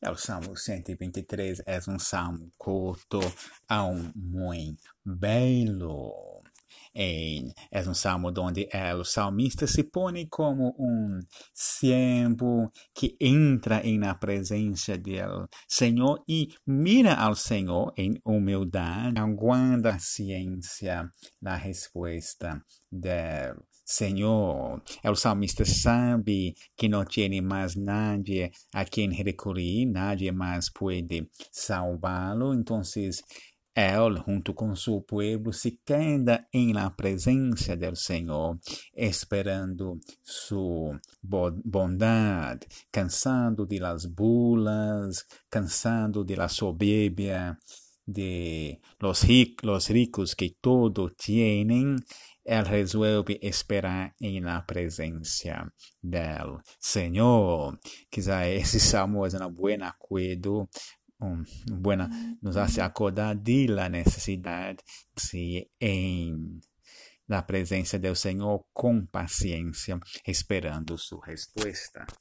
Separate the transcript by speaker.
Speaker 1: É o Salmo 123 é um salmo curto, um muito belo. É um salmo onde o salmista se põe como um servo que entra na presença do Senhor e mira ao Senhor em humildade, aguarda a ciência da resposta dele. Senhor, o salmista sabe que não tem mais nadie a quem recorrer, nadie mais pode salvá-lo. Então, ele, junto com seu povo, se queda em la presença do Senhor, esperando sua bondade, cansado de las bulas, cansado de la soberbia de los, ricos que todo tienen, ele resolve esperar em la presença del Senhor. Quizá esse salmo é um bom acordo, um, buena, nos hace acordar de la necessidade de em na presença do Senhor com paciência, esperando sua resposta.